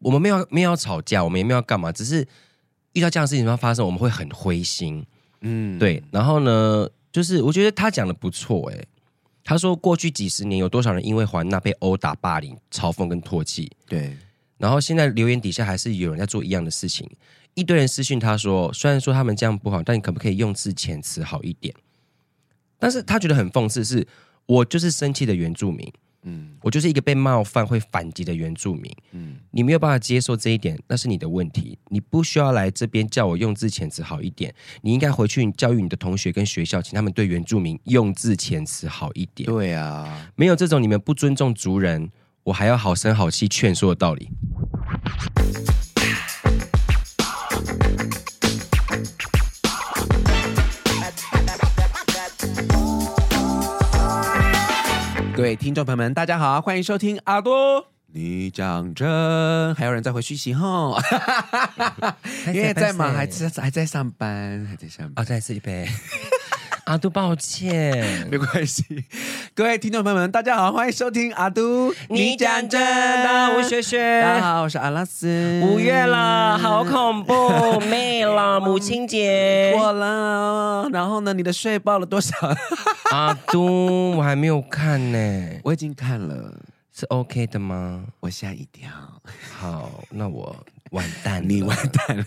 我们没有没有要吵架，我们也没有要干嘛，只是遇到这样的事情要发生，我们会很灰心。嗯，对。然后呢，就是我觉得他讲的不错，哎，他说过去几十年有多少人因为环娜被殴打、霸凌、嘲讽跟唾弃，对。然后现在留言底下还是有人在做一样的事情，一堆人私讯他说，虽然说他们这样不好，但你可不可以用字遣词好一点？但是他觉得很讽刺，是我就是生气的原住民。嗯，我就是一个被冒犯会反击的原住民。嗯，你没有办法接受这一点，那是你的问题。你不需要来这边叫我用字遣词好一点。你应该回去教育你的同学跟学校，请他们对原住民用字遣词好一点。对啊，没有这种你们不尊重族人，我还要好声好气劝说的道理。各位听众朋友们，大家好，欢迎收听阿多，你讲真，还有人在回讯息吼，因为在忙，还在还在上班，还在上班，哦，再次一杯。阿都，抱歉，没关系。各位听众朋友们，大家好，欢迎收听阿都，你讲真的，吴学学，大家好，我是阿拉斯。五月了，好恐怖，妹了，母亲节过了。然后呢，你的税报了多少？阿都，我还没有看呢，我已经看了，是 OK 的吗？我吓一跳。好，那我完蛋，你完蛋了，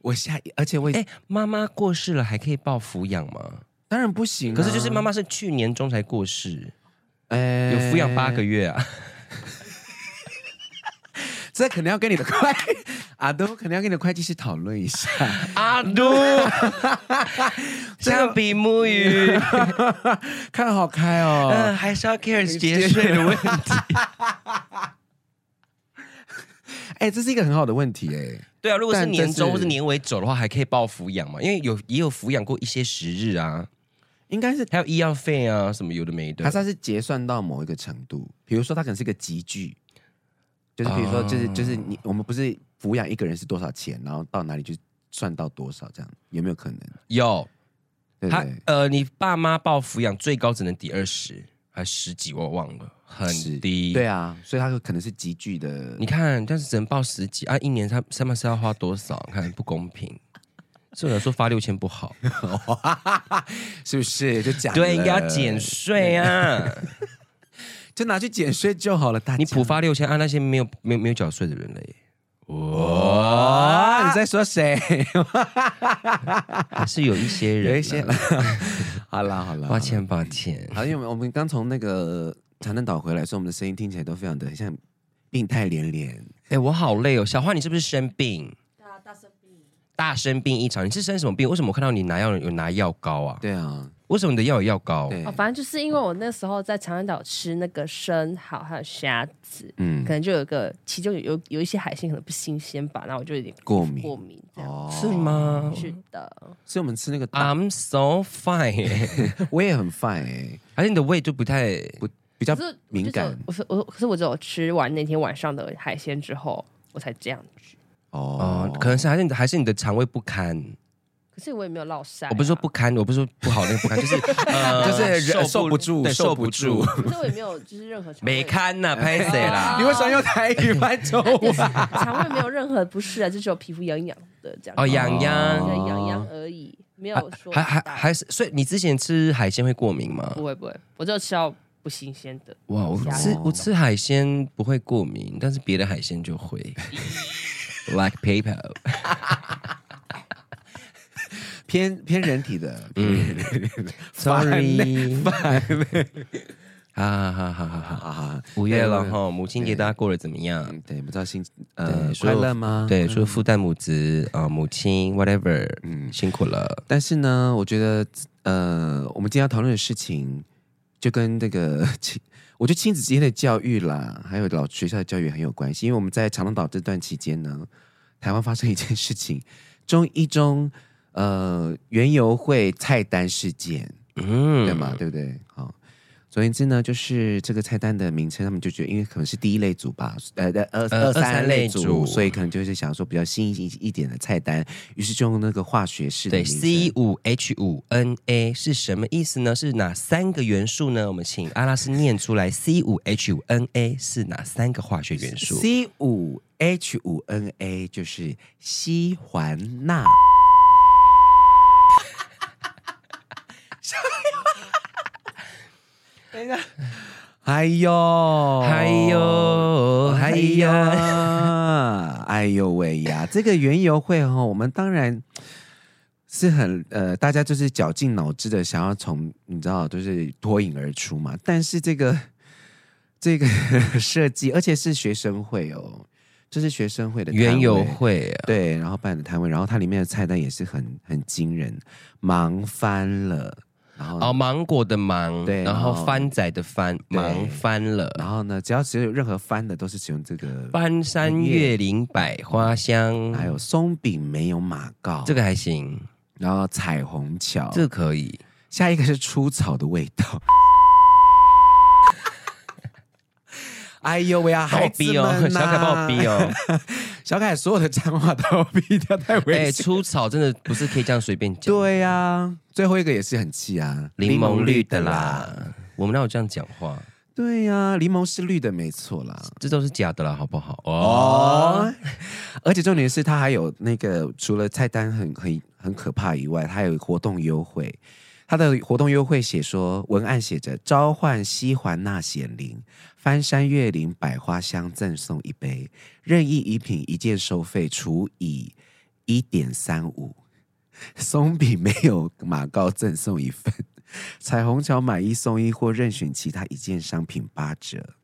我下，而且我哎，妈妈过世了，还可以报抚养吗？当然不行，啊，可是就是妈妈是去年中才过世，欸、有抚养八个月啊，这肯定要跟你的会阿都肯定要跟你的会计师讨论一下，阿都相比母语看好开哦，嗯，还是要 care 节税的问题，哎、欸，这是一个很好的问题哎、欸，对啊，如果是年终或是年尾走的话，还可以报抚养嘛，因为有也有抚养过一些时日啊。应该是还有医药费啊，什么有的没的，他是结算到某一个程度，比如说他可能是个集聚，就是比如说就是就是你我们不是抚养一个人是多少钱，然后到哪里就算到多少这样，有没有可能？有，他呃，你爸妈报抚养最高只能抵二十，还十几我忘了，很低。对啊，所以他可能是集聚的。你看，但是只能报十几啊，一年他上面是要花多少？看不公平。是有人说发六千不好，是不是？就讲对，应该要减税啊，就拿去减税就好了。大家你普发六千，按那些没有没有没有缴税的人嘞。哇，你在说谁？还是有一些人，有一些。好了好了，抱歉抱歉。好，因为我们刚从那个长滩岛回来，所以我们的声音听起来都非常的像病态连连。哎，我好累哦，小花，你是不是生病？大生病一场，你是生什么病？为什么我看到你拿药有拿药膏啊？对啊，为什么你的药有药膏？哦，反正就是因为我那时候在长滩岛吃那个生蚝还有虾子，嗯，可能就有个其中有有有一些海鲜可能不新鲜吧，然后我就有点过敏过敏这样。哦，是吗？是的，所以我们吃那个，I'm so fine，我也很 fine 哎，而且你的胃就不太不比较敏感。我是我可是我只有吃完那天晚上的海鲜之后，我才这样子。哦，可能是还是你的还是你的肠胃不堪，可是我也没有落晒。我不是说不堪，我不是说不好，那个不堪 就是呃，就是受不住，受不住。可是我也没有就是任何没堪呐，拍谁啦？你为什么用台语拍中文？肠胃没有任何不适啊，就只有皮肤痒痒的这样。哦，痒痒，痒痒而已，没有说还还还是。所以你之前吃海鲜会过敏吗？不会不会，我就吃到不新鲜的。哇，我吃我吃海鲜不会过敏，但是别的海鲜就会。Like paper，偏偏人体的，嗯，Sorry，好好好好好好，五月了哈，母亲节大家过得怎么样？对，不知道心呃快乐吗？对，说父代母子啊，母亲 whatever，嗯，辛苦了。但是呢，我觉得呃，我们今天要讨论的事情，就跟这个亲，我觉得亲子之间的教育啦，还有老学校的教育很有关系。因为我们在长隆岛这段期间呢，台湾发生一件事情，中一中呃原油会菜单事件，嗯，对吗？对不对？好，总言之呢，就是这个菜单的名称，他们就觉得，因为可能是第一类组吧，呃呃二二三类组，所以可能就是想说比较新一一点的菜单，于是就用那个化学式的。对，C 五 H 五 N A 是什么意思呢？是哪三个元素呢？我们请阿拉斯念出来，C 五 H 五 N A 是哪三个化学元素？C 五 H 五 N A 就是西环钠。等一下，哎呦，哎呦，哎呀，哎呦喂呀！这个园游会哈，我们当然是很呃，大家就是绞尽脑汁的想要从你知道，就是脱颖而出嘛。但是这个 这个 设计，而且是学生会哦，这是学生会的园游会啊，对，然后办的摊位，然后它里面的菜单也是很很惊人，忙翻了。哦，芒果的芒，对，然后番仔的番，忙翻了。然后呢，只要只有任何翻的，都是使用这个翻山越岭百花香，还有松饼没有马告，这个还行。然后彩虹桥，这个可以。下一个是出草的味道。哎呦喂啊，好逼哦，小凯帮我逼哦。小凯 所有的脏话都要逼掉，太危险。哎，出草真的不是可以这样随便讲。对呀、啊，最后一个也是很气啊，柠檬绿的啦。我们哪有这样讲话？对呀、啊，柠檬是绿的，没错啦。这都是假的啦，好不好？哦，哦而且重点是，它还有那个除了菜单很很很可怕以外，它还有活动优惠。它的活动优惠写说，文案写着召唤西环钠显灵。翻山越岭百花香，赠送一杯任意饮品一件收费除以一点三五，松饼没有马告赠送一份，彩虹桥买一送一或任选其他一件商品八折。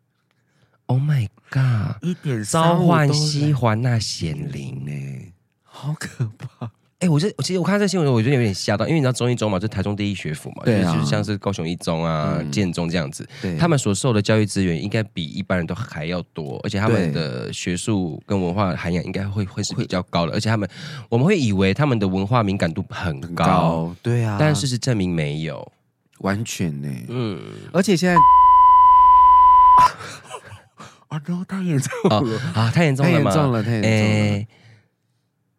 Oh my god！一点召唤西环钠显灵呢，好可怕。哎、欸，我这其实我看这新闻，我觉得有点吓到，因为你知道中一中嘛，就台中第一学府嘛，对啊、就是像是高雄一中啊、嗯、建中这样子，他们所受的教育资源应该比一般人都还要多，而且他们的学术跟文化涵养应该会会是比较高的，而且他们我们会以为他们的文化敏感度很高，对啊，但事实证明没有，完全呢，嗯，而且现在啊，都太严重了啊，太严重了吗？太严重了，太严重了。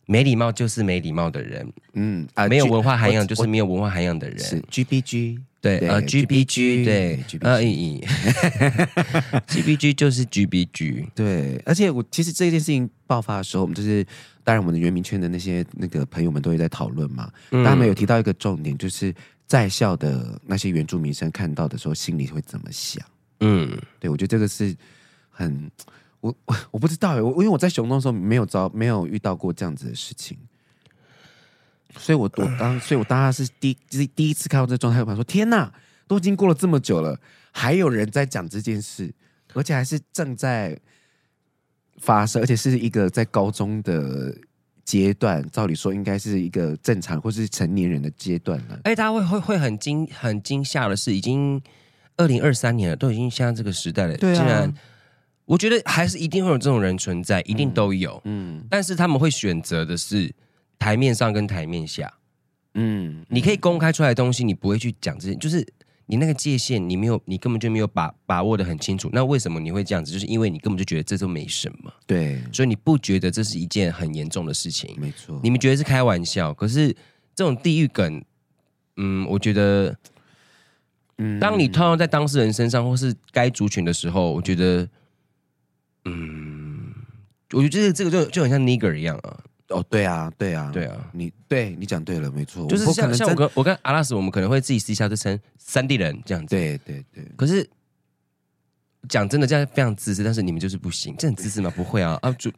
欸没礼貌就是没礼貌的人，嗯啊，没有文化涵养就是没有文化涵养的人。是 G B G，对，呃，G B G，对，呃，以，G B G 就是 G B G，对。而且我其实这件事情爆发的时候，我们就是当然我们的原民圈的那些那个朋友们都会在讨论嘛。嗯、他们有提到一个重点，就是在校的那些原住民生看到的时候，心里会怎么想？嗯，对，我觉得这个是很。我我 我不知道，我因为我在熊东的时候没有遭没有遇到过这样子的事情，所以我我当所以我当时是第第第一次看到这状态，我想说天哪，都已经过了这么久了，还有人在讲这件事，而且还是正在发生，而且是一个在高中的阶段，照理说应该是一个正常或是成年人的阶段了。哎，大家会会会很惊很惊吓的是，已经二零二三年了，都已经像这个时代了，对啊，竟然。我觉得还是一定会有这种人存在，一定都有。嗯，嗯，但是他们会选择的是台面上跟台面下。嗯，你可以公开出来的东西，你不会去讲这些，就是你那个界限，你没有，你根本就没有把把握的很清楚。那为什么你会这样子？就是因为你根本就觉得这都没什么。对，所以你不觉得这是一件很严重的事情。没错，你们觉得是开玩笑，可是这种地狱梗，嗯，我觉得，嗯，当你套用在当事人身上或是该族群的时候，我觉得。嗯，我觉得这个这个就就很像 nigger 一样啊。哦，对啊，对啊，对啊，你对你讲对了，没错。就是像像我跟我跟阿拉斯，我们可能会自己私下就称三地人这样子。对对对。可是讲真的，这样非常自私，但是你们就是不行，这很自私吗？不会啊 啊！就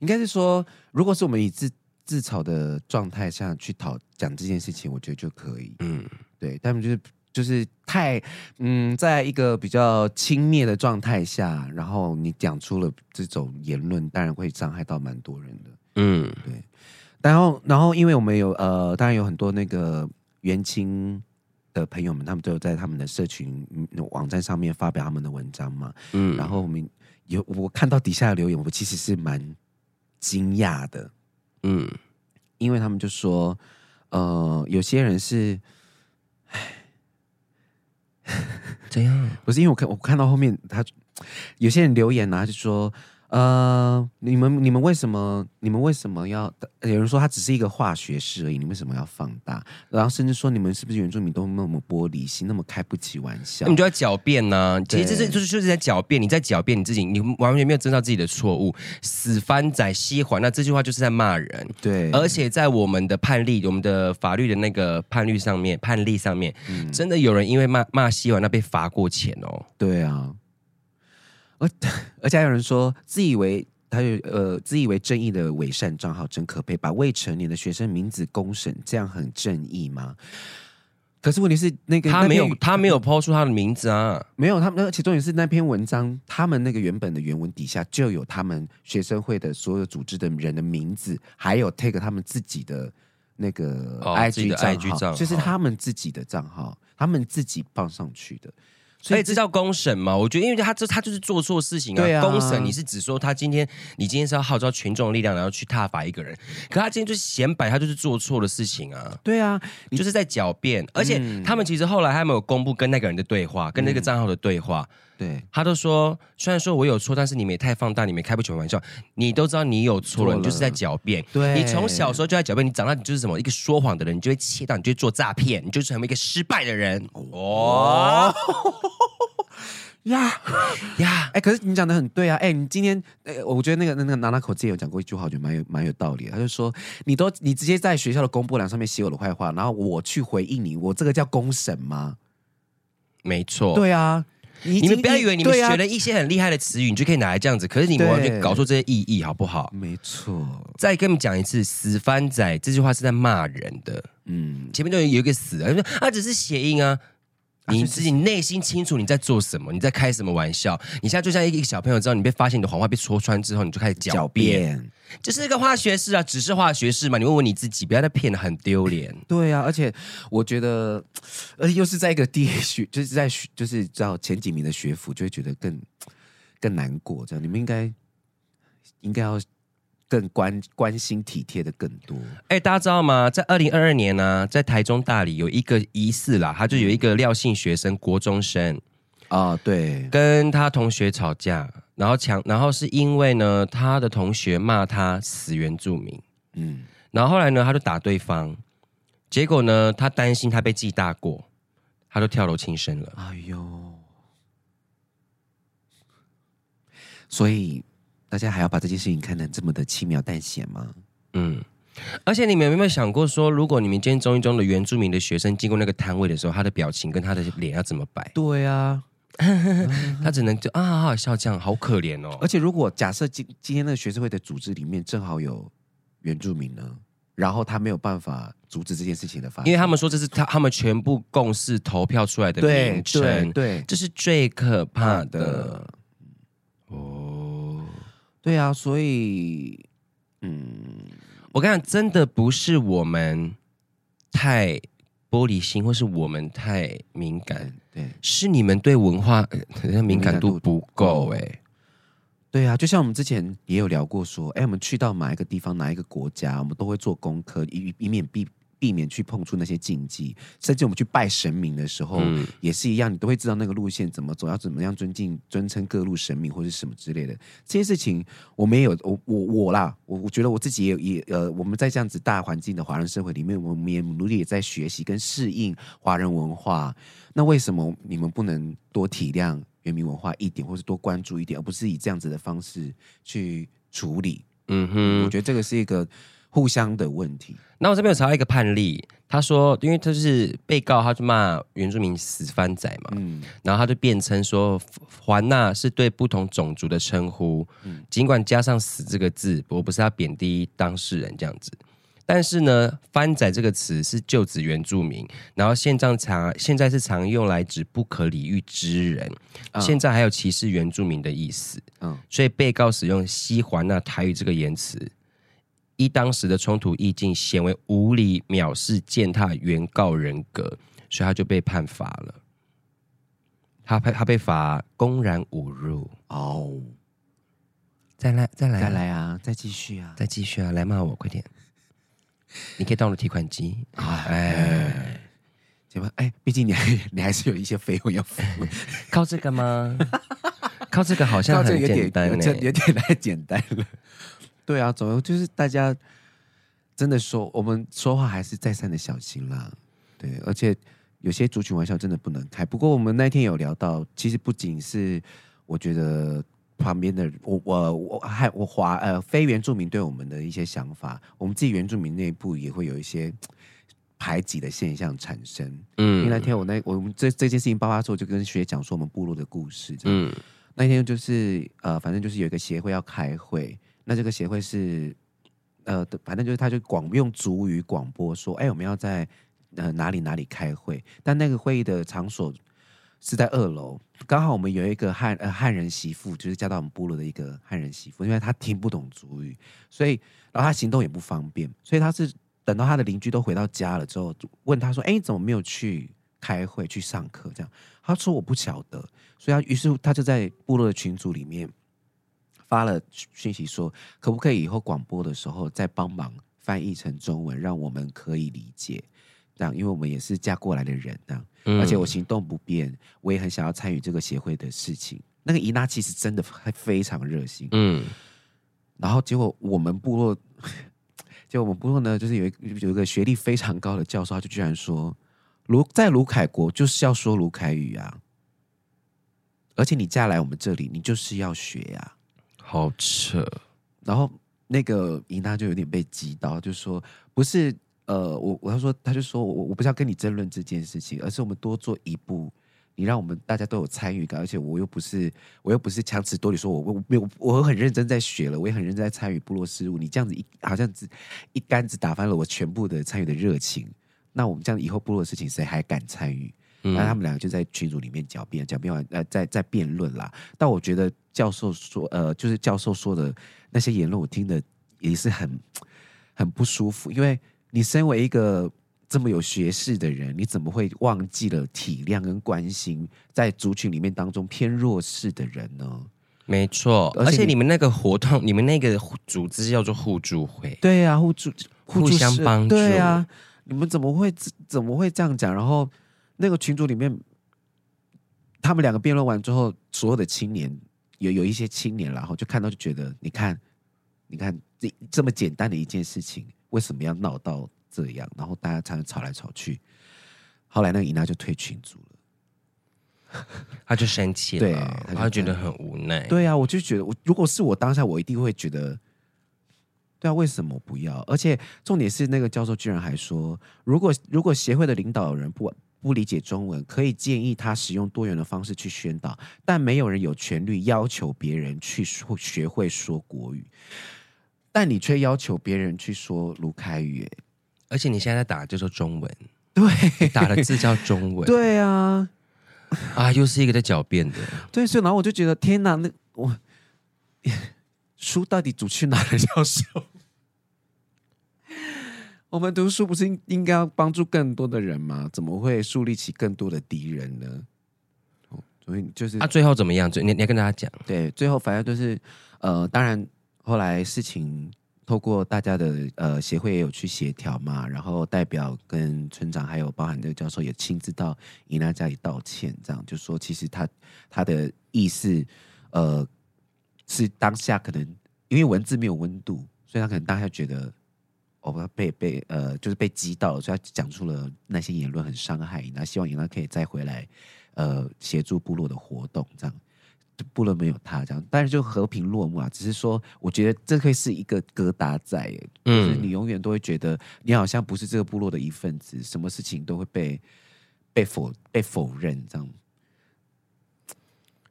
应该是说，如果是我们以自自嘲的状态下去讨讲这件事情，我觉得就可以。嗯，对，他们就是。就是太嗯，在一个比较轻蔑的状态下，然后你讲出了这种言论，当然会伤害到蛮多人的。嗯，对。然后，然后，因为我们有呃，当然有很多那个元青的朋友们，他们都有在他们的社群网站上面发表他们的文章嘛。嗯，然后我们有我看到底下的留言，我其实是蛮惊讶的。嗯，因为他们就说，呃，有些人是。怎样？不是因为我看我看到后面，他有些人留言呢、啊，就说。呃，你们你们为什么你们为什么要？有人说它只是一个化学式而已，你为什么要放大？然后甚至说你们是不是原住民都那么玻璃心，那么开不起玩笑？你就要狡辩呢？其实这是就是就是在狡辩，你在狡辩你自己，你完全没有知道自己的错误。死番仔西环，那这句话就是在骂人。对，而且在我们的判例，我们的法律的那个判例上面，判例上面，嗯、真的有人因为骂骂西环，那被罚过钱哦。对啊。而 而且还有人说，自以为他有呃自以为正义的伪善账号真可悲，把未成年的学生名字公审，这样很正义吗？可是问题是，那个他没有他没有抛出他的名字啊，没有他们，而且重点是那篇文章，他们那个原本的原文底下就有他们学生会的所有组织的人的名字，还有 take 他们自己的那个 IG 账号，就是他们自己的账号，他们自己放上去的。所以这叫公审嘛？我觉得，因为他这他就是做错事情啊。对啊，公审你是指说他今天你今天是要号召群众力量，然后去挞伐一个人，可他今天就是显摆，他就是做错的事情啊。对啊，你就是在狡辩。而且他们其实后来还没有公布跟那个人的对话，嗯、跟那个账号的对话。对，他都说，虽然说我有错，但是你们也太放大，你们开不起玩笑。你都知道你有错了，了你就是在狡辩。对，你从小时候就在狡辩，你长大你就是什么一个说谎的人，你就会切到，你就会做诈骗，你就成为一个失败的人。哦。呀呀！哎，可是你讲的很对啊！哎、欸，你今天，哎、欸，我觉得那个那个娜娜口之前有讲过一句话，我觉得蛮有蛮有道理的。他就说，你都你直接在学校的公布栏上面写我的坏话，然后我去回应你，我这个叫公审吗？没错，对啊。你，你们不要以为你们学了一些很厉害的词语，你就可以拿来这样子。可是你们完全搞错这些意义，好不好？没错。再跟你们讲一次，“死番仔”这句话是在骂人的。嗯，前面都有有一个“死”啊，他说啊，只是谐音啊。你自己内心清楚你在做什么，你在开什么玩笑？你现在就像一个小朋友，知道你被发现你的谎话被戳穿之后，你就开始狡辩。这是一个化学式啊，只是化学式嘛？你问问你自己，不要再骗了，很丢脸。对啊，而且我觉得，而且又是在一个第一 学，就是在就是知道前几名的学府，就会觉得更更难过。这样，你们应该应该要。更关关心体贴的更多。哎、欸，大家知道吗？在二零二二年呢、啊，在台中大里有一个疑似啦，他就有一个廖姓学生，国中生啊，对，跟他同学吵架，然后抢，然后是因为呢，他的同学骂他死原住民，嗯，然后后来呢，他就打对方，结果呢，他担心他被记大过，他就跳楼轻生了。哎呦，所以。大家还要把这件事情看得这么的轻描淡写吗？嗯，而且你们有没有想过说，如果你们今天中一中的原住民的学生经过那个摊位的时候，他的表情跟他的脸要怎么摆？对啊，他只能就啊，好好笑，这样好可怜哦。而且如果假设今今天那个学生会的组织里面正好有原住民呢，然后他没有办法阻止这件事情的发生，因为他们说这是他他们全部共识投票出来的名称，对对，对，这是最可怕的哦。对啊，所以，嗯，我跟你讲，真的不是我们太玻璃心，或是我们太敏感，对，是你们对文化敏感度不够，哎，对啊，就像我们之前也有聊过，说，哎，我们去到哪一个地方，哪一个国家，我们都会做功课，以以免避。避免去碰触那些禁忌，甚至我们去拜神明的时候，嗯、也是一样，你都会知道那个路线怎么走，要怎么样尊敬、尊称各路神明或者什么之类的。这些事情我们也有，我我我啦，我我觉得我自己也也呃，我们在这样子大环境的华人社会里面，我们也努力也在学习跟适应华人文化。那为什么你们不能多体谅原民文化一点，或是多关注一点，而不是以这样子的方式去处理？嗯哼，我觉得这个是一个。互相的问题。那我这边有查到一个判例，他说，因为他是被告，他就骂原住民死番仔嘛，嗯，然后他就辩称说，环纳是对不同种族的称呼，嗯，尽管加上“死”这个字，我不是要贬低当事人这样子，但是呢，“番仔”这个词是旧指原住民，然后现在常现在是常用来指不可理喻之人，哦，现在还有歧视原住民的意思，嗯，哦，所以被告使用“西环纳”台语这个言辞。依当时的冲突意境，显为无理藐视、践踏原告人格，所以他就被判罚了。他被他被罚公然侮辱哦。再来再来再来啊！再继续啊！再继续啊！来骂我，快点！你可以当我的提款机。哎，怎么，哎，毕竟你还你还是有一些费用要付，靠这个吗？靠这个好像很简单，有点有点太简单了。对啊，总之就是大家真的说，我们说话还是再三的小心啦。对，而且有些族群玩笑真的不能开。不过我们那天有聊到，其实不仅是我觉得旁边的我我我还我华呃非原住民对我们的一些想法，我们自己原住民内部也会有一些。排挤的现象产生，嗯，因为那天我那我们这这件事情爆发之后，就跟学姐讲说我们部落的故事，嗯，那天就是呃，反正就是有一个协会要开会，那这个协会是呃，反正就是他就广用族语广播说，哎，我们要在呃哪里哪里开会，但那个会议的场所是在二楼，刚好我们有一个汉呃汉人媳妇，就是嫁到我们部落的一个汉人媳妇，因为她听不懂族语，所以然后她行动也不方便，所以她是。等到他的邻居都回到家了之后，问他说：“哎，怎么没有去开会、去上课？”这样，他说：“我不晓得。”所以，他于是他就在部落的群组里面发了讯息说：“可不可以以后广播的时候再帮忙翻译成中文，让我们可以理解？这样，因为我们也是嫁过来的人，这样，而且我行动不便，我也很想要参与这个协会的事情。那个伊娜其实真的还非常热心，嗯。然后结果我们部落。结果我们部落呢，就是有一有一个学历非常高的教授，他就居然说，卢在卢凯国就是要说卢凯语啊，而且你嫁来我们这里，你就是要学呀、啊，好扯。然后那个伊娜就有点被击到，就说不是，呃，我我要说，他就说我我不是要跟你争论这件事情，而是我们多做一步。你让我们大家都有参与感，而且我又不是我又不是强词夺理，说我我没有我很认真在学了，我也很认真在参与部落事务。你这样子一好像只一竿子打翻了我全部的参与的热情。那我们这样以后部落的事情谁还敢参与？那、嗯、他们两个就在群组里面狡辩，狡辩完呃在在辩论啦。但我觉得教授说呃就是教授说的那些言论，我听的也是很很不舒服，因为你身为一个。这么有学识的人，你怎么会忘记了体谅跟关心在族群里面当中偏弱势的人呢？没错，而且，你们那个活动，你们那个组织叫做互助会，对呀、啊，互助互相帮助，对呀、啊，你们怎么会怎么会这样讲？然后那个群组里面，他们两个辩论完之后，所有的青年有有一些青年，然后就看到就觉得，你看，你看这这么简单的一件事情，为什么要闹到？这样，然后大家常常吵来吵去，后来那个伊娜就退群组了，他就生气了，对，他就，他觉得很无奈。对啊，我就觉得，我如果是我当下，我一定会觉得，对啊，为什么不要？而且重点是，那个教授居然还说，如果如果协会的领导人不不理解中文，可以建议他使用多元的方式去宣导，但没有人有权利要求别人去说学会说国语，但你却要求别人去说卢凯语，而且你现在在打的就是中文，对，打的字叫中文，对啊，啊，又是一个在狡辩的，对，所以然后我就觉得天哪，那我 书到底读去哪了？教授，我们读书不是应该要帮助更多的人吗？怎么会树立起更多的敌人呢？所以就是啊，最后怎么样？你你要跟大家讲，对，最后反正就是呃，当然后来事情。透过大家的呃协会也有去协调嘛，然后代表跟村长还有包含这个教授也亲自到伊娜家里道歉，这样就说其实他他的意思呃是当下可能因为文字没有温度，所以他可能当下觉得哦被被呃就是被击到了，所以他讲出了那些言论很伤害伊娜，希望伊娜可以再回来呃协助部落的活动这样。部落没有他这样，但是就和平落幕啊。只是说，我觉得这可以是一个疙瘩在，嗯，就是你永远都会觉得你好像不是这个部落的一份子，什么事情都会被被否被否认这样。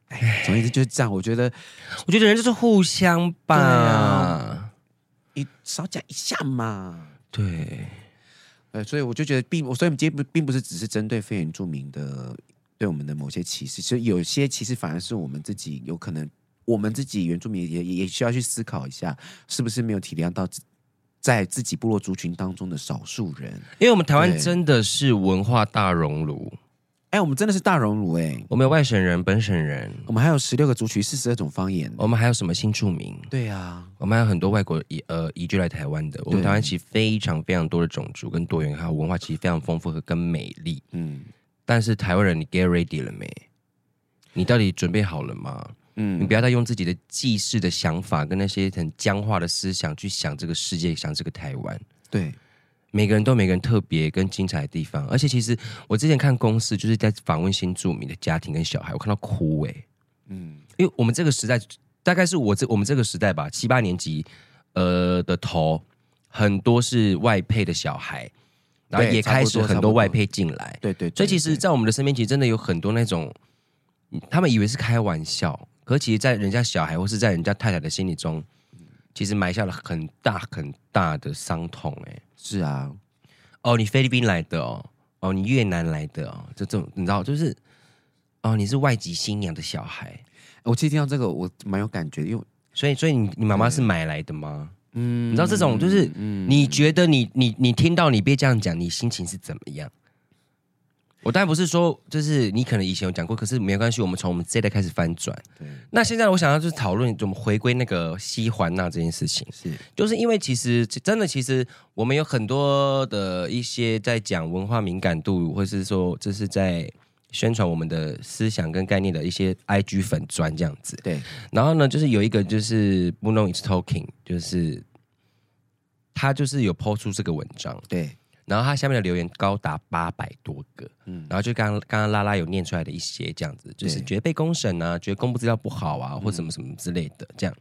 哎，总之就是这样。我觉得，我觉得人就是互相吧，啊、你少讲一下嘛。对，呃，所以我就觉得并，所以我们今天不并不是只是针对非原住民的。对我们的某些歧视，其实有些其实反而是我们自己有可能，我们自己原住民也也需要去思考一下，是不是没有体谅到在自己部落族群当中的少数人？因为我们台湾真的是文化大熔炉，哎，我们真的是大熔炉哎！我们有外省人、本省人，我们还有十六个族群、四十二种方言，我们还有什么新住民？对啊，我们还有很多外国移呃移居来台湾的。我们台湾其实非常非常多的种族跟多元，还有文化，其实非常丰富和跟美丽。嗯，但是台湾人，你 get ready 了没？你到底准备好了吗？嗯，你不要再用自己的既视的想法跟那些很僵化的思想去想这个世界，想这个台湾。对。每个人都有每个人特别跟精彩的地方，而且其实我之前看公司，就是在访问新住民的家庭跟小孩，我看到哭哎、欸，嗯，因为我们这个时代大概是我这我们这个时代吧，七八年级呃的头很多是外配的小孩，然后也开始很多外配进来，对对，对，所以其实，在我们的身边，其实真的有很多那种，他们以为是开玩笑，可其实，在人家小孩或是在人家太太的心里中，其实埋下了很大很大的伤痛哎、欸。是啊，哦，你菲律宾来的哦，哦，你越南来的哦，就这种你知道，就是哦，你是外籍新娘的小孩。我其实听到这个，我蛮有感觉，因为所以，所以你你妈妈是买来的吗？嗯，你知道这种就是，嗯，你觉得你你你听到你别这样讲，你心情是怎么样？我当然不是说，就是你可能以前有讲过，可是没关系，我们从我们这一代开始翻转。对，那现在我想要就是讨论怎么回归那个西环那这件事情，是，就是因为其实真的，其实我们有很多的一些在讲文化敏感度，或是说这是在宣传我们的思想跟概念的一些 IG 粉砖这样子。对，然后呢，就是有一个就是 Bruno is talking，就是他就是有 po 出这个文章，对。然后他下面的留言高达八百多个，嗯，然后就刚刚刚拉拉有念出来的一些这样子，就是觉得被公审啊，觉得公布资料不好啊，或什么什么之类的这样。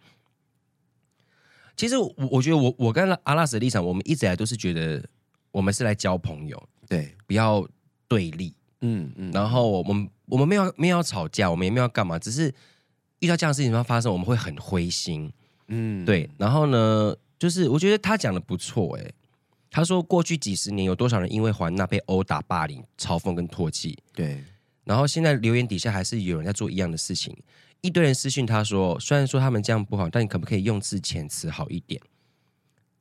其实我我觉得我我跟阿拉斯的立场，我们一直以来都是觉得我们是来交朋友，对，不要对立，嗯嗯。然后我们我们没有没有要吵架，我们也没有要干嘛，只是遇到这样的事情发生，我们会很灰心，嗯，对。然后呢，就是我觉得他讲的不错，哎。他说：“过去几十年，有多少人因为环纳被殴打、霸凌、嘲讽跟唾弃？对。然后现在留言底下还是有人在做一样的事情。一堆人私讯他说：虽然说他们这样不好，但你可不可以用字遣词好一点？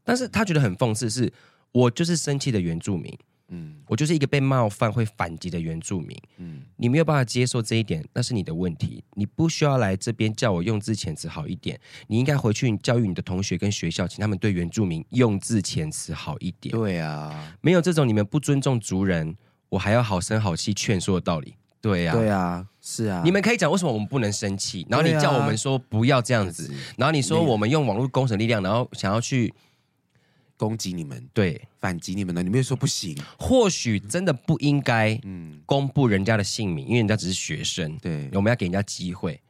但是他觉得很讽刺是，是我就是生气的原住民。”嗯，我就是一个被冒犯会反击的原住民。嗯，你没有办法接受这一点，那是你的问题。你不需要来这边叫我用字遣词好一点。你应该回去教育你的同学跟学校，请他们对原住民用字遣词好一点。对啊，没有这种你们不尊重族人，我还要好声好气劝说的道理。对啊，对啊，是啊。你们可以讲为什么我们不能生气，然后你叫我们说不要这样子，然后你说我们用网络工程力量，然后想要去。攻击你们，对，反击你们呢？你们又说不行。或许真的不应该，嗯，公布人家的姓名，因为人家只是学生，对，我们要给人家机会，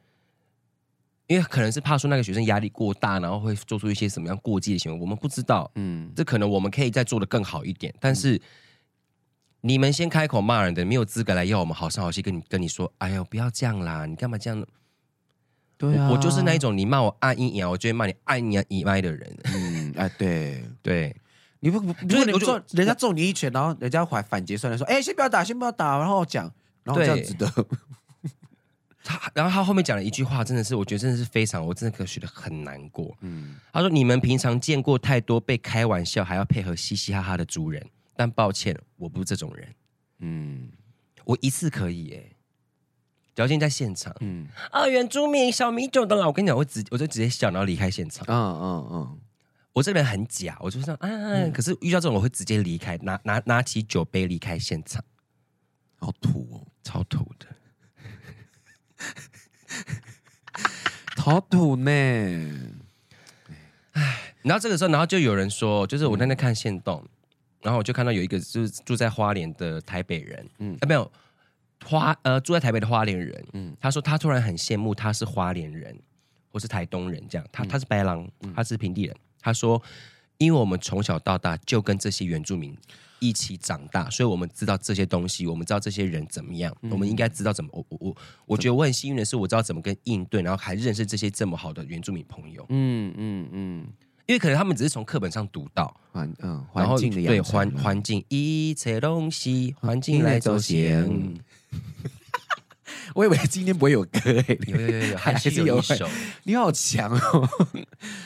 因为可能是怕说那个学生压力过大，然后会做出一些什么样过激的行为，我们不知道，嗯，这可能我们可以再做的更好一点。但是、嗯、你们先开口骂人的，没有资格来要我们好声好气跟你跟你说，哎呦，不要这样啦，你干嘛这样？对啊，我，我就是那一种，你骂我爱一样，我就会骂你爱你以外的人。嗯，哎，对对，你不不，如果你做人家揍你一拳，然后人家还反击，算来说，哎，先不要打，先不要打，然后讲，然后这样子的。他，然后他后面讲了一句话，真的是，我觉得真的是非常，我真的可觉得很难过。嗯，他说：“你们平常见过太多被开玩笑还要配合嘻嘻哈哈的族人，但抱歉，我不是这种人。嗯，我一次可以，哎。”条件在现场，嗯啊，原住民小米酒的啊，我跟你讲，我直我就直接笑，然后离开现场。嗯嗯嗯，我这边很假，我就说啊，嗯、可是遇到这种我会直接离开，拿拿拿起酒杯离开现场。好土哦，超土的，好土呢。唉，然后这个时候，然后就有人说，就是我在那看限动，然后我就看到有一个就是住在花莲的台北人，嗯，啊没有。花呃住在台北的花莲人，嗯，他说他突然很羡慕他是花莲人或是台东人这样，他他是白狼，他是平地人，他说因为我们从小到大就跟这些原住民一起长大，所以我们知道这些东西，我们知道这些人怎么样，我们应该知道怎么我我我我觉得我很幸运的是，我知道怎么跟应对，然后还认识这些这么好的原住民朋友，嗯嗯嗯，因为可能他们只是从课本上读到环嗯环境的对环环境一切东西环境来走行。我以为今天不会有歌有有有，还是 有一首。你好强哦！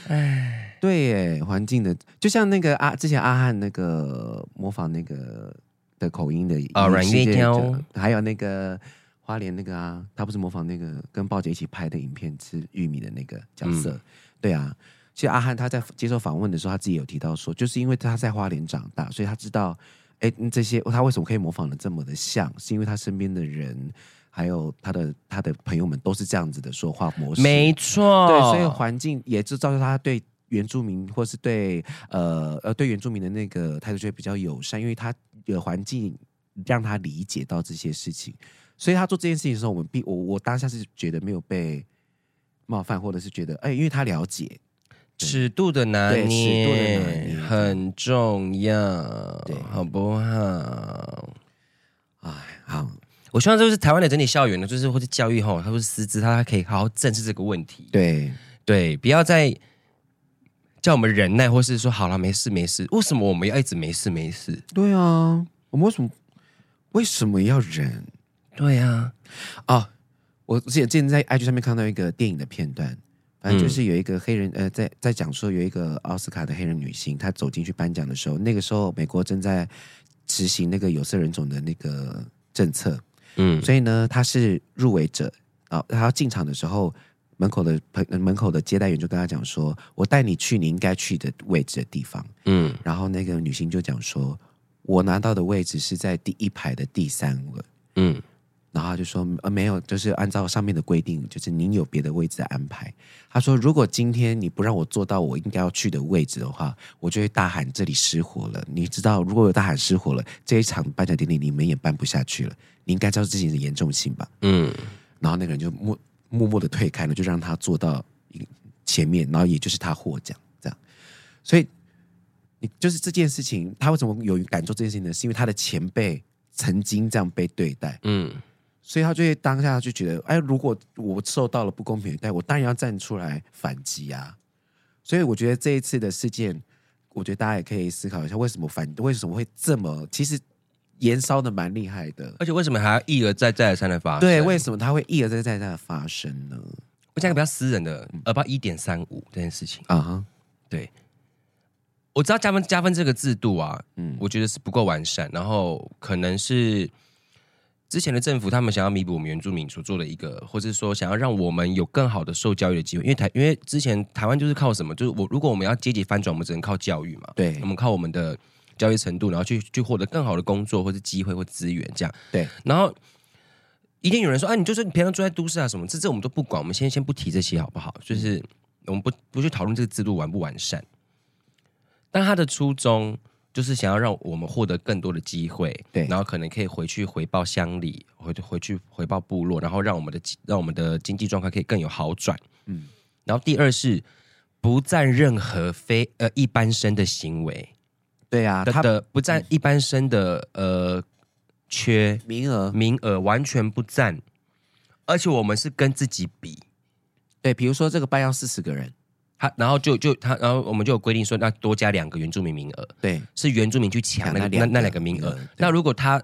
哎，对耶，环境的，就像那个阿之前阿汉那个模仿那个的口音的啊，阮月娇，还有那个花莲那个啊，他不是模仿那个跟鲍姐一起拍的影片吃玉米的那个角色，嗯、对啊。其实阿汉他在接受访问的时候，他自己有提到说，就是因为他在花莲长大，所以他知道，哎，这些他为什么可以模仿的这么的像，是因为他身边的人，还有他的他的朋友们都是这样子的说话模式。没错，对，所以环境也就造就他对原住民或是对呃呃对原住民的那个态度就会比较友善，因为他的环境让他理解到这些事情，所以他做这件事情的时候，我们必我我当下是觉得没有被冒犯，或者是觉得哎，因为他了解。尺度的拿捏很重要，对，好不好？哎，好，我希望就是台湾的整体校园呢，就是或者教育后，他或是师资，他可以好好正视这个问题。对对，不要再叫我们忍耐，或是说好了，没事没事。为什么我们要一直没事没事？对啊，我们为什么为什么要忍？对啊，啊，我之前之前在 IG 上面看到一个电影的片段。反正、就是有一个黑人，呃，在在讲说有一个奥斯卡的黑人女星，她走进去颁奖的时候，那个时候美国正在执行那个有色人种的那个政策，嗯，所以呢，她是入围者啊，她要进场的时候，门口的朋门口的接待员就跟他讲说：“我带你去你应该去的位置的地方。”嗯，然后那个女星就讲说：“我拿到的位置是在第一排的第三个。”嗯。然后他就说，呃，没有，就是按照上面的规定，就是您有别的位置的安排。他说，如果今天你不让我坐到我应该要去的位置的话，我就会大喊这里失火了。你知道，如果有大喊失火了，这一场颁奖典礼你们也办不下去了。你应该知道事情的严重性吧？嗯。然后那个人就默默默的退开了，就让他坐到前面，然后也就是他获奖这样。所以，你就是这件事情，他为什么有敢做这件事情呢？是因为他的前辈曾经这样被对待。嗯。所以他就会当下就觉得，哎，如果我受到了不公平的待遇，我当然要站出来反击啊！所以我觉得这一次的事件，我觉得大家也可以思考一下，为什么反，为什么会这么，其实延烧的蛮厉害的，而且为什么还要一而再再而三的发生？对，为什么它会一而再再而三的发生呢？我讲个比较私人的，呃不一点三五这件事情啊哈，对，我知道加分加分这个制度啊，嗯，我觉得是不够完善，然后可能是。之前的政府，他们想要弥补我们原住民所做的一个，或者是说想要让我们有更好的受教育的机会，因为台，因为之前台湾就是靠什么？就是我如果我们要阶级翻转，我们只能靠教育嘛。对，我们靠我们的教育程度，然后去去获得更好的工作或者机会或资源这样。对，然后一定有人说，啊，你就是你平常住在都市啊什么？这这我们都不管，我们先先不提这些好不好？就是我们不不去讨论这个制度完不完善，但他的初衷。就是想要让我们获得更多的机会，对，然后可能可以回去回报乡里，回回去回报部落，然后让我们的让我们的经济状况可以更有好转。嗯，然后第二是不占任何非呃一般生的行为，对啊，他的不占一般生的呃缺名额。名额完全不占，而且我们是跟自己比，对，比如说这个班要四十个人。他然后就就他然后我们就有规定说，那多加两个原住民名额，对，是原住民去抢那个那那两个名额。那如果他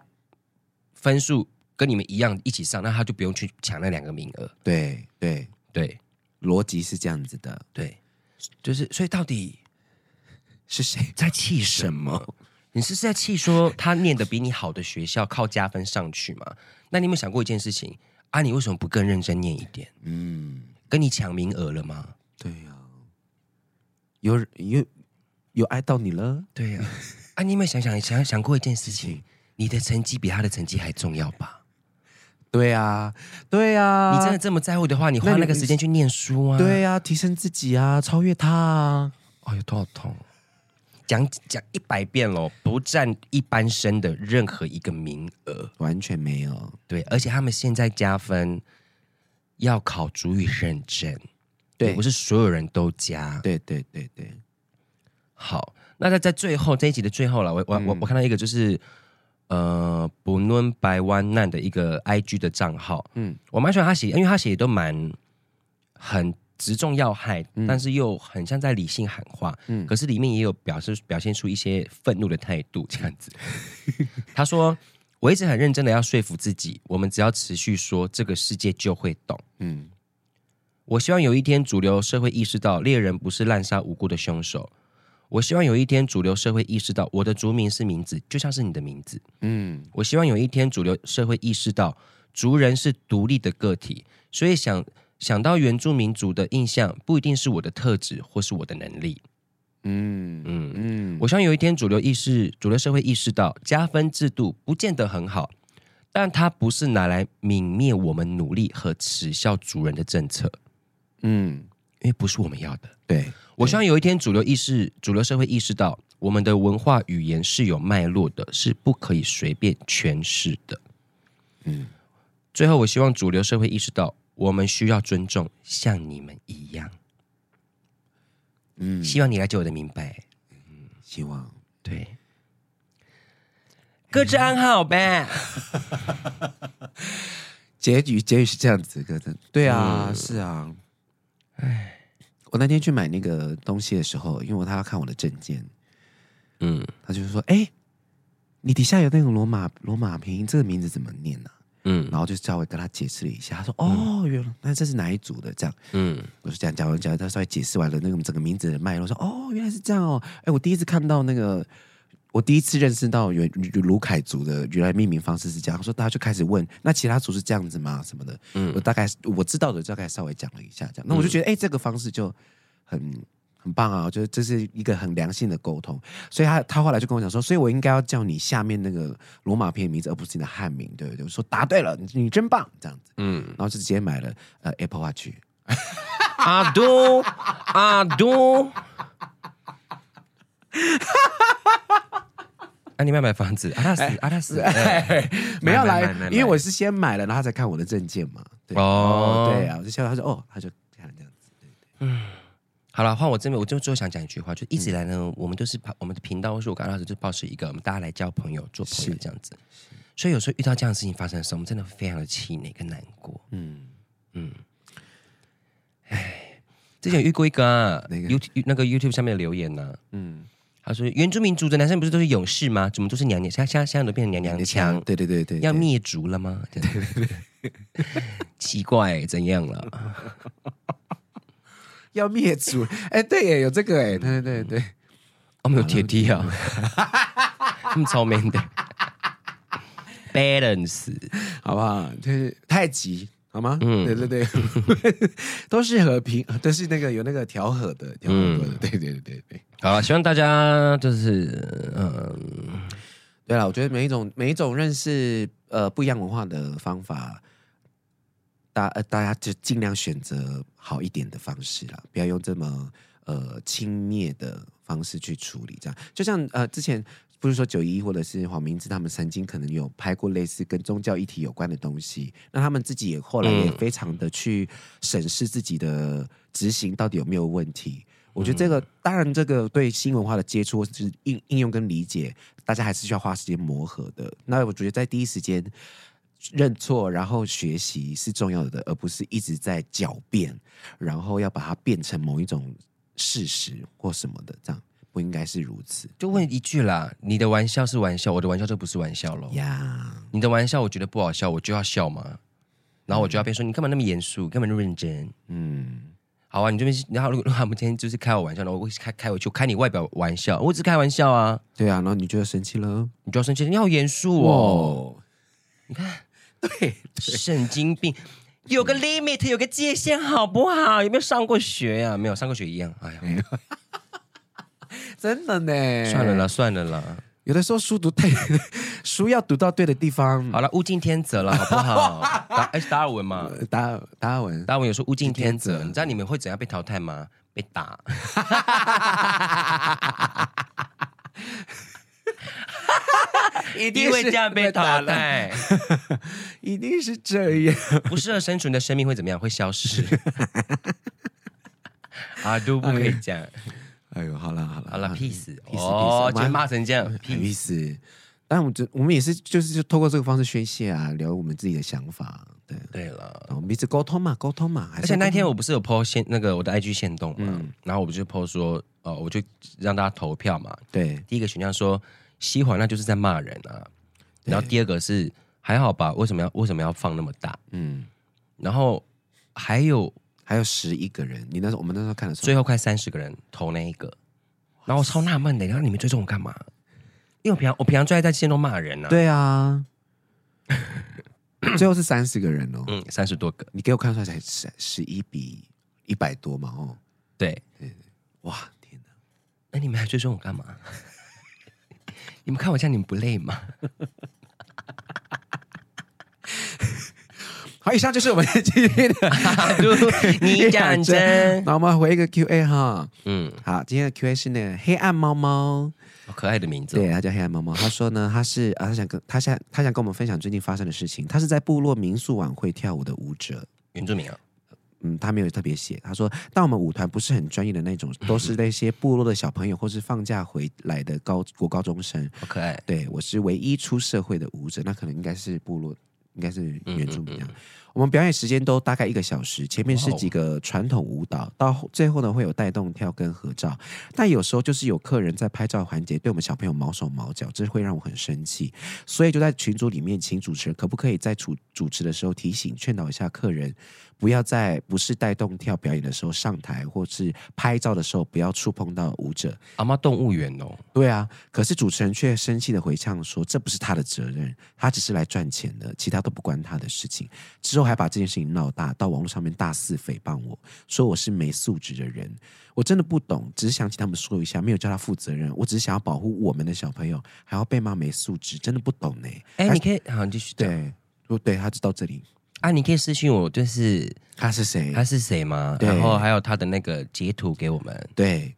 分数跟你们一样一起上，那他就不用去抢那两个名额。对对。对，逻辑是这样子的。对，就是所以到底是谁在气什么？你是在气说他念的比你好的学校靠加分上去吗？那你有没有想过一件事情啊？你为什么不更认真念一点？嗯，跟你抢名额了吗？对呀。有有有爱到你了，对呀、啊，啊，你有没有想想想想过一件事情？你的成绩比他的成绩还重要吧？对呀、啊，对呀、啊，你真的这么在乎的话，你花那个时间去念书啊？对呀、啊，提升自己啊，超越他啊！哎呦，头好痛！讲讲一百遍了，不占一般生的任何一个名额，完全没有。对，而且他们现在加分要考主语认证。对，不是所有人都加。对对对对，好，那在在最后这一集的最后了，我我我我看到一个就是呃，不论白湾难的一个 IG 的账号，嗯，我蛮喜欢他写，因为他写的都蛮很直中要害，嗯、但是又很像在理性喊话，嗯，可是里面也有表示表现出一些愤怒的态度，这样子。他说：“我一直很认真的要说服自己，我们只要持续说，这个世界就会懂。”嗯。我希望有一天，主流社会意识到猎人不是滥杀无辜的凶手。我希望有一天主流社会意识到，我的族名是名字，就像是你的名字。嗯，我希望有一天主流社会意识到，族人是独立的个体，所以想想到原住民族的印象，不一定是我的特质或是我的能力。嗯嗯嗯，我希望有一天主流意识、主流社会意识到，加分制度不见得很好，但它不是拿来泯灭我们努力和耻笑主人的政策。嗯，因为不是我们要的。对，我希望有一天主流意识、主流社会意识到，我们的文化语言是有脉络的，是不可以随便诠释的。嗯，最后我希望主流社会意识到，我们需要尊重，像你们一样。嗯，希望你来救我的明白。嗯，希望对，各自安好呗。结局结局是这样子，哥的，对啊，嗯、是啊。哎，我那天去买那个东西的时候，因为他要看我的证件，嗯，他就说：“哎、欸，你底下有那个罗马罗马拼音，这个名字怎么念呢、啊？”嗯，然后就稍微跟他解释了一下，他说：“哦，原来那这是哪一组的？这样，嗯，我是这样讲完讲，他稍微解释完了那个整个名字的脉络，说：哦，原来是这样哦，哎，我第一次看到那个，我第一次认识到原卢凯族的原来命名方式是这样。说大家就开始问，那其他族是这样子吗？什么的？嗯，我大概我知道的大概稍微讲了一下，这样，那我就觉得，哎，这个方式就很。”很棒啊！我觉得这是一个很良性的沟通，所以他他后来就跟我讲说，所以我应该要叫你下面那个罗马拼音名字，而不是你的汉名，对不对？我说答对了，你你真棒，这样子，嗯，然后就直接买了呃 Apple Watch，阿都阿都，啊，你要买房子？阿拉斯阿拉斯，没有来，因为我是先买了，然后他才看我的证件嘛。对。哦，对啊，我就笑他说哦，他就看这样子，对对，嗯。好了，换我这边，我就最后想讲一句话，就一直以来呢，嗯、我们都是把我们的频道，或是我刚刚就保持一个，我们大家来交朋友、做朋友这样子。所以有时候遇到这样的事情发生的时候，我们真的非常的气馁跟难过。嗯嗯，哎，之前有遇过一个啊，那个 YouTube 那个 YouTube 上面的留言呢、啊，嗯，他说原住民族的男生不是都是勇士吗？怎么都是娘娘？现在现在都变成娘娘腔？对对对对，要灭族了吗？对对对，对，奇怪，怎样了？要灭族？哎、欸，对耶，有这个哎，对对对对，我们有铁梯啊，那么聪明的，balance，好不好？就是太极，好吗？嗯，对对对，都是和平，都是那个有那个调和的，调和的，对对对对对。好了，希望大家就是，嗯，对了，我觉得每一种每一种认识呃不一样文化的方法。大呃大家就尽量选择好一点的方式啦，不要用这么呃轻蔑的方式去处理。这样，就像呃之前不是说九一或者是黄明志他们曾经可能有拍过类似跟宗教议题有关的东西，那他们自己也后来也非常的去审视自己的执行到底有没有问题。我觉得这个当然这个对新文化的接触就是应应用跟理解，大家还是需要花时间磨合的。那我觉得在第一时间。认错，然后学习是重要的，而不是一直在狡辩，然后要把它变成某一种事实或什么的，这样不应该是如此。就问一句啦，你的玩笑是玩笑，我的玩笑就不是玩笑喽。呀你的玩笑我觉得不好笑，我就要笑吗？然后我就要变说，你干嘛那么严肃，干嘛那么认真？嗯，好啊，你这边，然后如果他们今天就是开我玩笑，然后我开开我就开你外表玩笑，我只开玩笑啊。对啊，然后你就要生气了，你就要生气，你好严肃哦，哇你看。对，神经病，有个 limit，有个界限，好不好？有没有上过学呀、啊？没有上过学一样。哎呀，真的呢。算了啦，算了啦。有的时候书读太，书要读到对的地方。好了，物竞天择了，好不好？达哎，达尔文嘛，达达尔文，达尔文有说物竞天择。你知道你们会怎样被淘汰吗？被打。一定会这样被淘汰，一定是这样。不适合生存的生命会怎么样？会消失。啊，都不可以讲。哎呦，好了好了好了，peace。哦，就骂成这样，peace。但我这我们也是，就是就透过这个方式宣泄啊，聊我们自己的想法。对对了，我们彼此沟通嘛，沟通嘛。而且那天我不是有 po 限那个我的 IG 限动嘛，然后我不就 po 说，哦，我就让大家投票嘛。对，第一个选项说。西环那就是在骂人啊，然后第二个是还好吧？为什么要为什么要放那么大？嗯，然后还有还有十一个人，你那时候我们那时候看的时候，最后快三十个人投那一个，然后我超纳闷的，然后你们追踪我干嘛？因为我平常我平常最爱在线都骂人啊。对啊，最后是三十个人哦，嗯，三十多个，你给我看出来才十十一比一百多嘛？哦，对，对，哇，天哪！那你们还追踪我干嘛？你们看我这样，你们不累吗？好，以上就是我们今天的 你讲真。那我们回一个 Q A 哈，嗯，好，今天的 Q A 是那个黑暗猫猫，好可爱的名字，对，他叫黑暗猫猫。他说呢，他是啊，他想跟他想他想跟我们分享最近发生的事情。他是在部落民宿晚会跳舞的舞者，原住民啊，嗯，他没有特别写。他说，但我们舞团不是很专业的那种，都是那些部落的小朋友或是放假回来的高国高中生，好可爱。对，我是唯一出社会的舞者，那可能应该是部落。应该是原住民。我们表演时间都大概一个小时，前面是几个传统舞蹈，到最后呢会有带动跳跟合照。但有时候就是有客人在拍照环节对我们小朋友毛手毛脚，这会让我很生气。所以就在群组里面请主持人，可不可以在主主持的时候提醒劝导一下客人，不要在不是带动跳表演的时候上台，或是拍照的时候不要触碰到舞者。阿妈动物园哦，对啊，可是主持人却生气的回呛说，这不是他的责任，他只是来赚钱的，其他都不关他的事情。之后还把这件事情闹。大到网络上面大肆诽谤我说我是没素质的人，我真的不懂，只是想请他们说一下，没有叫他负责任，我只是想要保护我们的小朋友，还要被骂没素质，真的不懂呢。哎、欸，你可以好，继续对，不对，他就到这里啊，你可以私信我，就是他是谁，他是谁吗？然后还有他的那个截图给我们，对，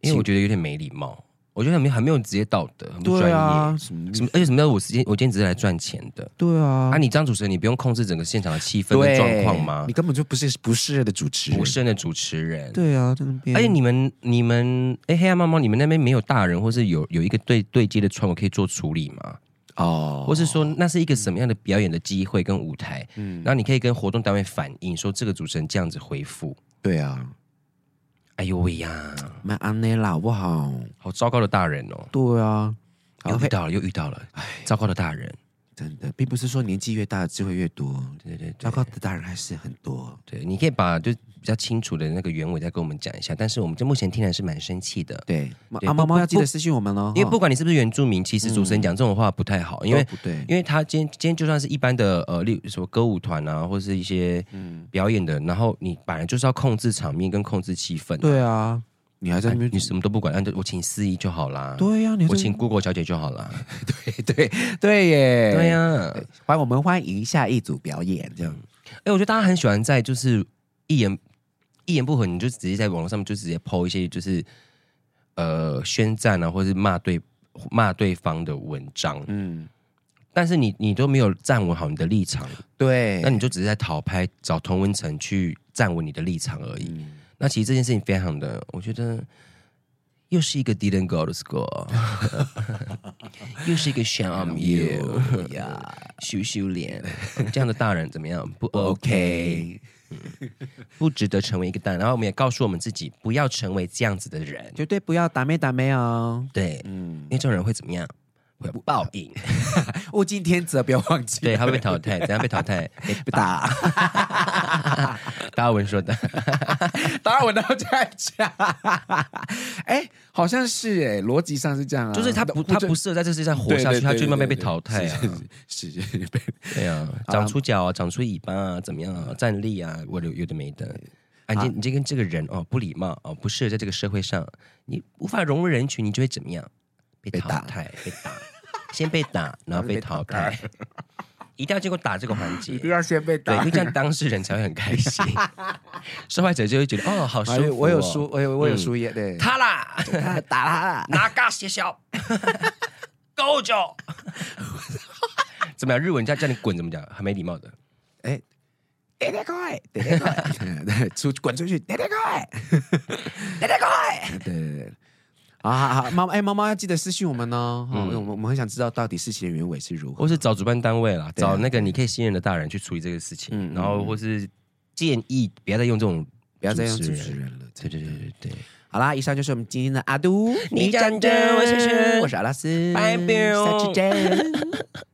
因为我觉得有点没礼貌。我觉得很没很没有职业道德，很不专业。啊、什么什么？而且什么叫我时间？我今天只是来赚钱的。对啊。啊，你张主持人，你不用控制整个现场的气氛跟状况吗？你根本就不是不是的主持人，不是的主持人。对啊，在那边。而且你们你们，哎，黑暗猫猫，你们那边没有大人，或是有有一个对对接的窗口可以做处理吗？哦。或是说，那是一个什么样的表演的机会跟舞台？嗯。然后你可以跟活动单位反映，说这个主持人这样子回复。对啊。哎呦喂呀，蛮安内啦，好不好？好糟糕的大人哦。对啊，又遇到了，又遇到了，哎，糟糕的大人。真的，并不是说年纪越大智慧越多，对对对，糟糕的大人还是很多。对，你可以把就比较清楚的那个原委再跟我们讲一下。但是我们这目前听来是蛮生气的。对，啊，猫猫要记得私信我们哦。因为不管你是不是原住民，其实主持人讲这种话不太好，因为对，因为他今天今天就算是一般的呃，例如什么歌舞团啊，或是一些嗯表演的，然后你本来就是要控制场面跟控制气氛。对啊。你还在那边、啊，你什么都不管，那就我请司仪就好啦。对呀、啊，我请 Google 小姐就好啦。对对对耶，对呀、啊。欢迎我们欢迎下一组表演，这样。哎、欸，我觉得大家很喜欢在就是一言一言不合，你就直接在网络上面就直接 po 一些就是呃宣战啊，或者是骂对骂对方的文章。嗯，但是你你都没有站稳好你的立场，对，那你就只是在讨拍找同文层去站稳你的立场而已。嗯那其实这件事情非常的，我觉得又是一个 didn't go to school，又是一个 shame on you 呀，羞羞脸，这样的大人怎么样？不 OK，不值得成为一个蛋。然后我们也告诉我们自己，不要成为这样子的人，绝对不要打没打没哦。对，嗯，因为这种人会怎么样？会报应，物竞天择，不要忘记。对，他会被淘汰，怎样被淘汰？被打。达尔文说的，达尔文都这样讲。哎，好像是哎，逻辑上是这样啊。就是他不，他不适合在这世界上活下去，他就慢慢被淘汰啊。是是是，对啊，长出脚啊，长出尾巴啊，怎么样啊？站立啊，我有有的没的。啊，你你这跟这个人哦不礼貌哦，不适合在这个社会上，你无法融入人群，你就会怎么样？被淘汰，被打。先被打，然后被淘汰，一定要经过打这个环节，一定要先被打，对，因为这样当事人才会很开心，受害者就会觉得哦，好舒服，哦，我有输，我有我有输液，对，他啦，打他，啦，拿嘎学校，够久，怎么样？日文叫叫你滚，怎么讲？很没礼貌的，哎，爹爹快，爹爹快，出滚出去，爹爹快，爹爹快，对对对。啊，好好，猫哎，猫猫要记得私信我们哦，嗯，我们我们很想知道到底事情的原委是如何，或是找主办单位啦，找那个你可以信任的大人去处理这个事情，然后或是建议不要再用这种，不要再用主持人了，对对对对对。好啦，以上就是我们今天的阿都，你讲真，我是轩，我是阿拉斯，拜拜，下期见。